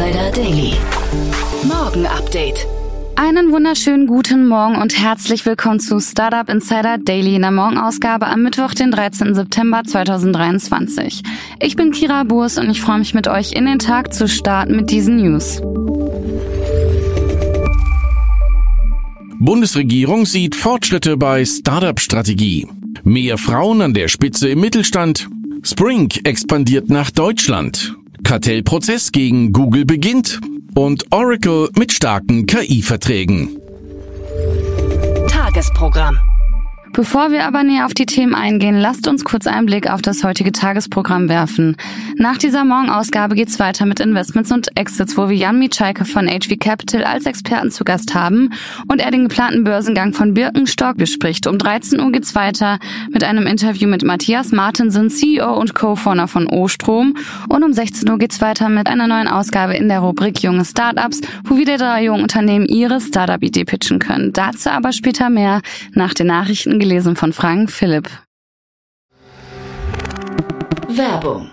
Insider Daily. Morgen Update. Einen wunderschönen guten Morgen und herzlich willkommen zu Startup Insider Daily in der Morgenausgabe am Mittwoch, den 13. September 2023. Ich bin Kira Burs und ich freue mich mit euch in den Tag zu starten mit diesen News. Bundesregierung sieht Fortschritte bei Startup-Strategie. Mehr Frauen an der Spitze im Mittelstand. Spring expandiert nach Deutschland. Kartellprozess gegen Google beginnt. Und Oracle mit starken KI-Verträgen. Tagesprogramm. Bevor wir aber näher auf die Themen eingehen, lasst uns kurz einen Blick auf das heutige Tagesprogramm werfen. Nach dieser Morgenausgabe geht's weiter mit Investments und Exits, wo wir Jan Mitschalke von HV Capital als Experten zu Gast haben und er den geplanten Börsengang von Birkenstock bespricht. Um 13 Uhr geht's weiter mit einem Interview mit Matthias Martensen, CEO und Co-Founder von O-Strom. Und um 16 Uhr geht's weiter mit einer neuen Ausgabe in der Rubrik Junge Startups, wo wieder drei junge Unternehmen ihre Startup-Idee pitchen können. Dazu aber später mehr nach den Nachrichten gelesen von Frank Philipp. Werbung.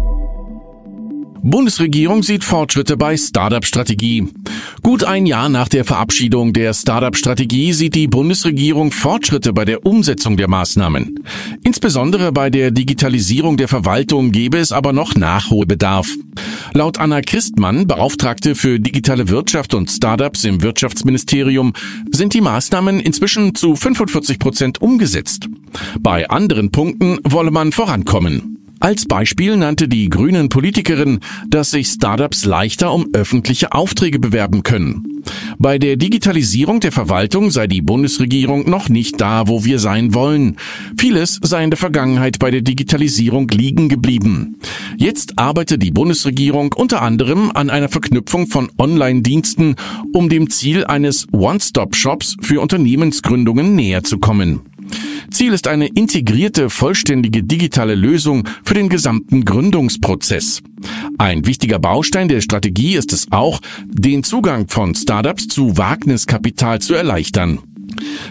Bundesregierung sieht Fortschritte bei Startup-Strategie. Gut ein Jahr nach der Verabschiedung der Startup-Strategie sieht die Bundesregierung Fortschritte bei der Umsetzung der Maßnahmen. Insbesondere bei der Digitalisierung der Verwaltung gäbe es aber noch Nachholbedarf. Laut Anna Christmann, Beauftragte für digitale Wirtschaft und Startups im Wirtschaftsministerium, sind die Maßnahmen inzwischen zu 45 Prozent umgesetzt. Bei anderen Punkten wolle man vorankommen. Als Beispiel nannte die grünen Politikerin, dass sich Startups leichter um öffentliche Aufträge bewerben können. Bei der Digitalisierung der Verwaltung sei die Bundesregierung noch nicht da, wo wir sein wollen. Vieles sei in der Vergangenheit bei der Digitalisierung liegen geblieben. Jetzt arbeite die Bundesregierung unter anderem an einer Verknüpfung von Online-Diensten, um dem Ziel eines One-Stop-Shops für Unternehmensgründungen näher zu kommen. Ziel ist eine integrierte, vollständige digitale Lösung für den gesamten Gründungsprozess. Ein wichtiger Baustein der Strategie ist es auch, den Zugang von Startups zu Wagniskapital zu erleichtern.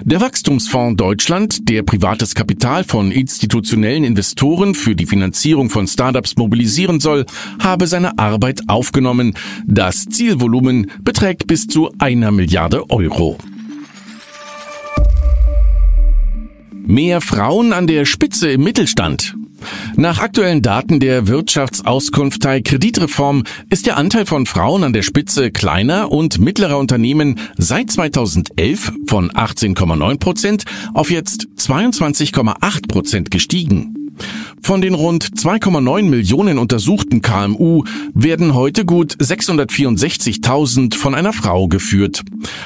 Der Wachstumsfonds Deutschland, der privates Kapital von institutionellen Investoren für die Finanzierung von Startups mobilisieren soll, habe seine Arbeit aufgenommen. Das Zielvolumen beträgt bis zu einer Milliarde Euro. Mehr Frauen an der Spitze im Mittelstand. Nach aktuellen Daten der Wirtschaftsauskunftei Kreditreform ist der Anteil von Frauen an der Spitze kleiner und mittlerer Unternehmen seit 2011 von 18,9 Prozent auf jetzt 22,8 Prozent gestiegen. Von den rund 2,9 Millionen untersuchten KMU werden heute gut 664.000 von einer Frau geführt.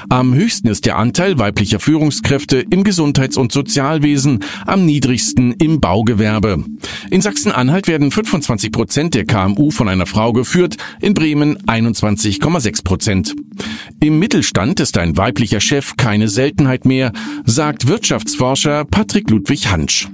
Am höchsten ist der Anteil weiblicher Führungskräfte im Gesundheits- und Sozialwesen, am niedrigsten im Baugewerbe. In Sachsen-Anhalt werden 25 Prozent der KMU von einer Frau geführt, in Bremen 21,6 Prozent. Im Mittelstand ist ein weiblicher Chef keine Seltenheit mehr, sagt Wirtschaftsforscher Patrick Ludwig Hansch.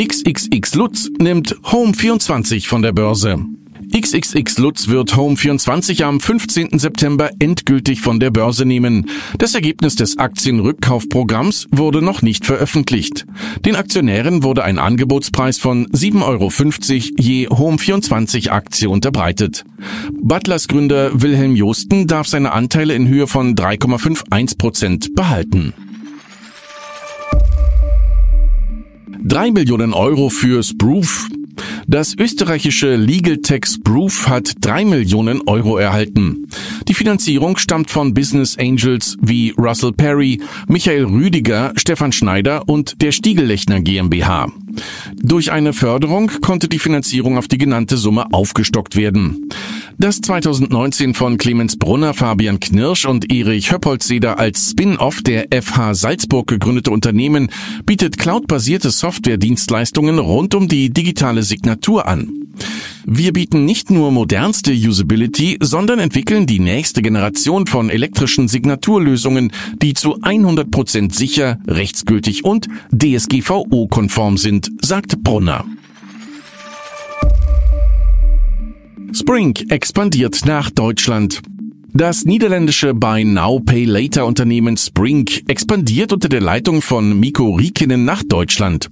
XXX Lutz nimmt Home24 von der Börse. XXX Lutz wird Home24 am 15. September endgültig von der Börse nehmen. Das Ergebnis des Aktienrückkaufprogramms wurde noch nicht veröffentlicht. Den Aktionären wurde ein Angebotspreis von 7,50 Euro je Home24 Aktie unterbreitet. Butlers Gründer Wilhelm Josten darf seine Anteile in Höhe von 3,51 Prozent behalten. 3 Millionen Euro für Sproof. Das österreichische Legal Tech Sproof hat 3 Millionen Euro erhalten. Die Finanzierung stammt von Business Angels wie Russell Perry, Michael Rüdiger, Stefan Schneider und der Stiegellechner GmbH. Durch eine Förderung konnte die Finanzierung auf die genannte Summe aufgestockt werden. Das 2019 von Clemens Brunner, Fabian Knirsch und Erich Höppolzeder als Spin-off der FH Salzburg gegründete Unternehmen bietet cloudbasierte Software-Dienstleistungen rund um die digitale Signatur an. Wir bieten nicht nur modernste Usability, sondern entwickeln die nächste Generation von elektrischen Signaturlösungen, die zu 100% sicher, rechtsgültig und DSGVO-konform sind, sagt Brunner. Spring expandiert nach Deutschland. Das niederländische Buy Now Pay Later Unternehmen Spring expandiert unter der Leitung von Mikko Riekinen nach Deutschland.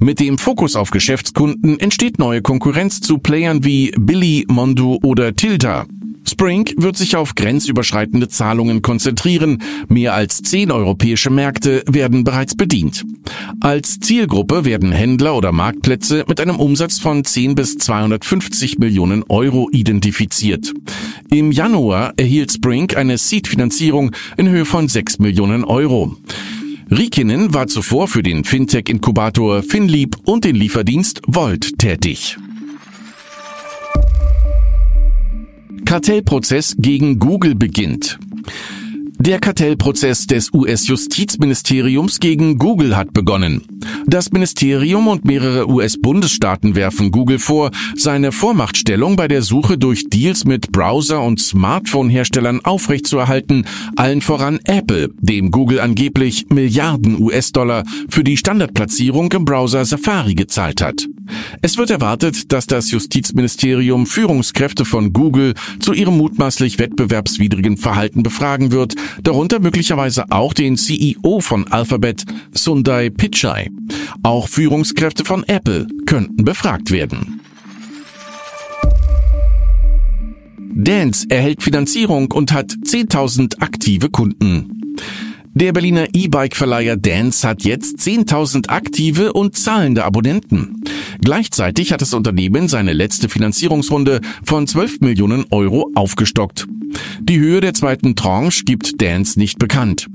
Mit dem Fokus auf Geschäftskunden entsteht neue Konkurrenz zu Playern wie Billy, Mondo oder Tilda. Spring wird sich auf grenzüberschreitende Zahlungen konzentrieren. Mehr als zehn europäische Märkte werden bereits bedient. Als Zielgruppe werden Händler oder Marktplätze mit einem Umsatz von 10 bis 250 Millionen Euro identifiziert. Im Januar erhielt Spring eine Seed-Finanzierung in Höhe von 6 Millionen Euro. Riekinen war zuvor für den Fintech-Inkubator FinLeap und den Lieferdienst Volt tätig. Kartellprozess gegen Google beginnt. Der Kartellprozess des US-Justizministeriums gegen Google hat begonnen. Das Ministerium und mehrere US-Bundesstaaten werfen Google vor, seine Vormachtstellung bei der Suche durch Deals mit Browser- und Smartphone-Herstellern aufrechtzuerhalten, allen voran Apple, dem Google angeblich Milliarden US-Dollar für die Standardplatzierung im Browser Safari gezahlt hat. Es wird erwartet, dass das Justizministerium Führungskräfte von Google zu ihrem mutmaßlich wettbewerbswidrigen Verhalten befragen wird, darunter möglicherweise auch den CEO von Alphabet, Sundai Pichai. Auch Führungskräfte von Apple könnten befragt werden. Dance erhält Finanzierung und hat 10.000 aktive Kunden. Der Berliner E-Bike-Verleiher Dance hat jetzt 10.000 aktive und zahlende Abonnenten. Gleichzeitig hat das Unternehmen seine letzte Finanzierungsrunde von 12 Millionen Euro aufgestockt. Die Höhe der zweiten Tranche gibt Dance nicht bekannt.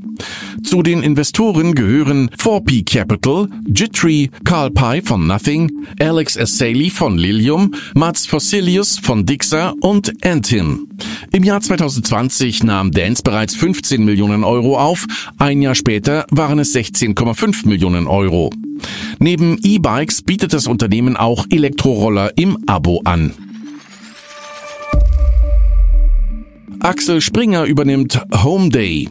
Zu den Investoren gehören 4P Capital, Jittree, Carl Pye von Nothing, Alex Assaley von Lilium, Mats Fossilius von Dixa und Antin. Im Jahr 2020 nahm Dance bereits 15 Millionen Euro auf, ein Jahr später waren es 16,5 Millionen Euro. Neben E-Bikes bietet das Unternehmen auch Elektroroller im Abo an. Axel Springer übernimmt Home Day.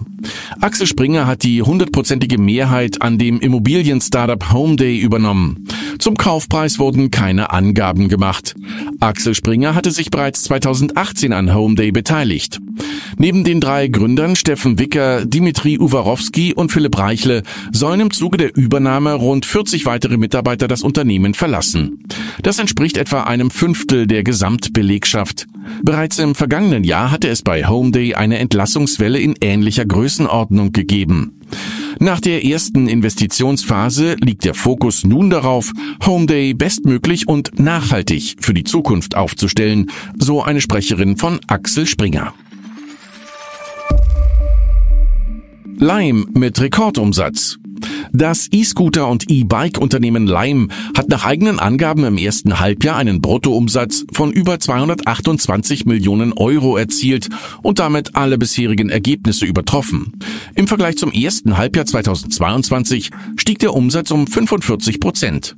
Axel Springer hat die hundertprozentige Mehrheit an dem Immobilien-Startup Homeday übernommen. Zum Kaufpreis wurden keine Angaben gemacht. Axel Springer hatte sich bereits 2018 an Homeday beteiligt. Neben den drei Gründern Steffen Wicker, Dimitri Uwarowski und Philipp Reichle sollen im Zuge der Übernahme rund 40 weitere Mitarbeiter das Unternehmen verlassen. Das entspricht etwa einem Fünftel der Gesamtbelegschaft. Bereits im vergangenen Jahr hatte es bei Homeday eine Entlassungswelle in ähnlicher Größenordnung gegeben. Nach der ersten Investitionsphase liegt der Fokus nun darauf, Homeday bestmöglich und nachhaltig für die Zukunft aufzustellen, so eine Sprecherin von Axel Springer. Lime mit Rekordumsatz. Das E-Scooter und E-Bike-Unternehmen Lime hat nach eigenen Angaben im ersten Halbjahr einen Bruttoumsatz von über 228 Millionen Euro erzielt und damit alle bisherigen Ergebnisse übertroffen. Im Vergleich zum ersten Halbjahr 2022 stieg der Umsatz um 45 Prozent.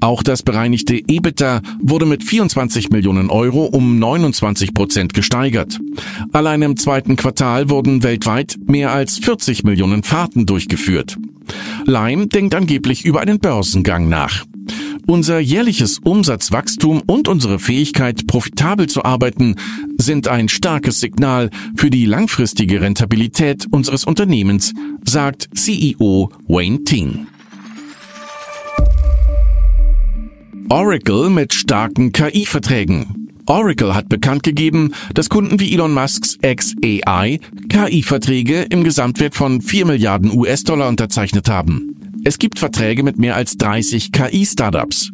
Auch das bereinigte EBITDA wurde mit 24 Millionen Euro um 29 Prozent gesteigert. Allein im zweiten Quartal wurden weltweit mehr als 40 Millionen Fahrten durchgeführt. Lime denkt angeblich über einen Börsengang nach. Unser jährliches Umsatzwachstum und unsere Fähigkeit, profitabel zu arbeiten, sind ein starkes Signal für die langfristige Rentabilität unseres Unternehmens, sagt CEO Wayne Ting. Oracle mit starken KI-Verträgen. Oracle hat bekannt gegeben, dass Kunden wie Elon Musks XAI KI-Verträge im Gesamtwert von 4 Milliarden US-Dollar unterzeichnet haben. Es gibt Verträge mit mehr als 30 KI-Startups.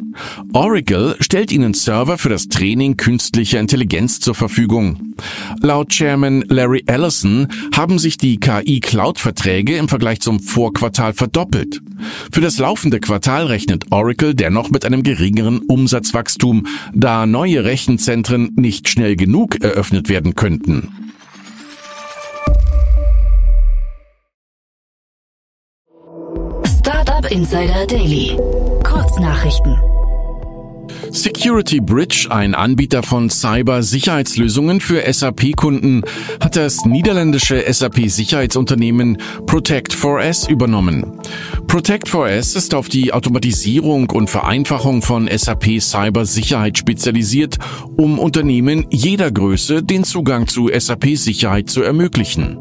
Oracle stellt ihnen Server für das Training künstlicher Intelligenz zur Verfügung. Laut Chairman Larry Ellison haben sich die KI-Cloud-Verträge im Vergleich zum Vorquartal verdoppelt. Für das laufende Quartal rechnet Oracle dennoch mit einem geringeren Umsatzwachstum, da neue Rechenzentren nicht schnell genug eröffnet werden könnten. Startup Insider Daily. Kurznachrichten. Security Bridge, ein Anbieter von Cyber-Sicherheitslösungen für SAP-Kunden, hat das niederländische SAP-Sicherheitsunternehmen Protect4S übernommen. Protect4S ist auf die Automatisierung und Vereinfachung von SAP Cyber-Sicherheit spezialisiert, um Unternehmen jeder Größe den Zugang zu SAP-Sicherheit zu ermöglichen.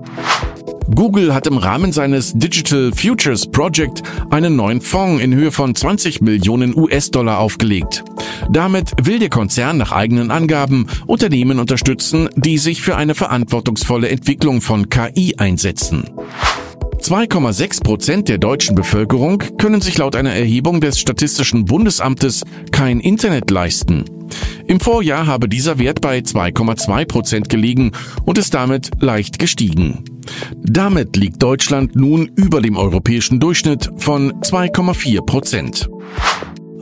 Google hat im Rahmen seines Digital Futures Project einen neuen Fonds in Höhe von 20 Millionen US-Dollar aufgelegt. Damit will der Konzern nach eigenen Angaben Unternehmen unterstützen, die sich für eine verantwortungsvolle Entwicklung von KI einsetzen. 2,6 Prozent der deutschen Bevölkerung können sich laut einer Erhebung des Statistischen Bundesamtes kein Internet leisten. Im Vorjahr habe dieser Wert bei 2,2 Prozent gelegen und ist damit leicht gestiegen. Damit liegt Deutschland nun über dem europäischen Durchschnitt von 2,4 Prozent.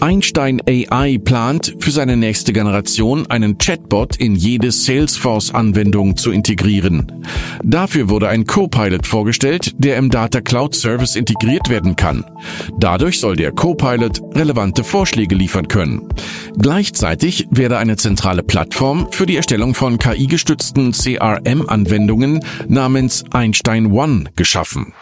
Einstein AI plant, für seine nächste Generation einen Chatbot in jede Salesforce-Anwendung zu integrieren. Dafür wurde ein Copilot vorgestellt, der im Data Cloud Service integriert werden kann. Dadurch soll der Copilot relevante Vorschläge liefern können. Gleichzeitig werde eine zentrale Plattform für die Erstellung von KI-gestützten CRM-Anwendungen namens Einstein One geschaffen.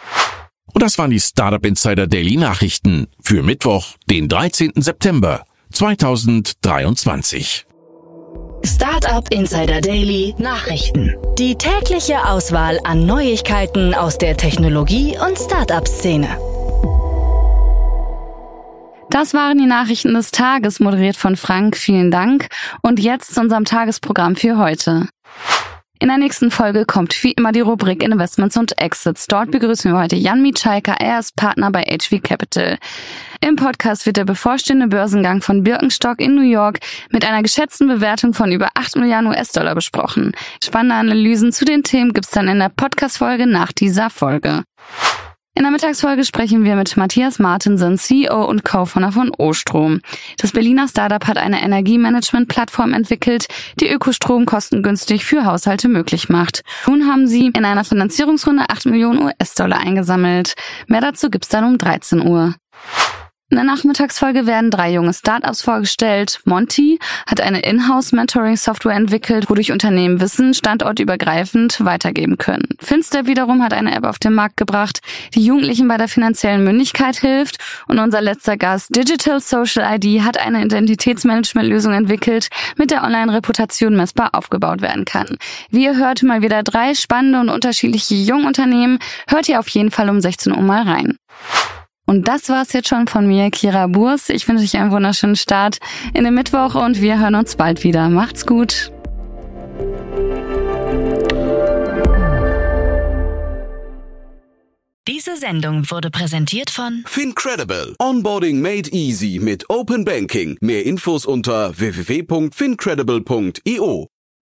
Und das waren die Startup Insider Daily Nachrichten für Mittwoch, den 13. September 2023. Startup Insider Daily Nachrichten. Die tägliche Auswahl an Neuigkeiten aus der Technologie- und Startup-Szene. Das waren die Nachrichten des Tages, moderiert von Frank. Vielen Dank. Und jetzt zu unserem Tagesprogramm für heute. In der nächsten Folge kommt wie immer die Rubrik Investments und Exits. Dort begrüßen wir heute Jan Mitschaiker. Er ist Partner bei HV Capital. Im Podcast wird der bevorstehende Börsengang von Birkenstock in New York mit einer geschätzten Bewertung von über 8 Milliarden US-Dollar besprochen. Spannende Analysen zu den Themen gibt's dann in der Podcast-Folge nach dieser Folge. In der Mittagsfolge sprechen wir mit Matthias Martensen, CEO und Co-Founder von O-Strom. Das Berliner Startup hat eine Energiemanagement-Plattform entwickelt, die Ökostrom kostengünstig für Haushalte möglich macht. Nun haben sie in einer Finanzierungsrunde 8 Millionen US-Dollar eingesammelt. Mehr dazu gibt's dann um 13 Uhr. In der Nachmittagsfolge werden drei junge Startups vorgestellt. Monty hat eine Inhouse-Mentoring-Software entwickelt, wodurch Unternehmen Wissen standortübergreifend weitergeben können. Finster wiederum hat eine App auf den Markt gebracht, die Jugendlichen bei der finanziellen Mündigkeit hilft. Und unser letzter Gast, Digital Social ID, hat eine Identitätsmanagement-Lösung entwickelt, mit der Online-Reputation messbar aufgebaut werden kann. Wie ihr hört, mal wieder drei spannende und unterschiedliche Jungunternehmen. Hört ihr auf jeden Fall um 16 Uhr mal rein. Und das war's jetzt schon von mir, Kira Burs. Ich wünsche euch einen wunderschönen Start in den Mittwoch und wir hören uns bald wieder. Macht's gut. Diese Sendung wurde präsentiert von Fincredible. Onboarding made easy mit Open Banking. Mehr Infos unter www.fincredible.io.